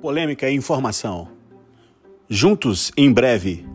Polêmica e informação. Juntos em breve.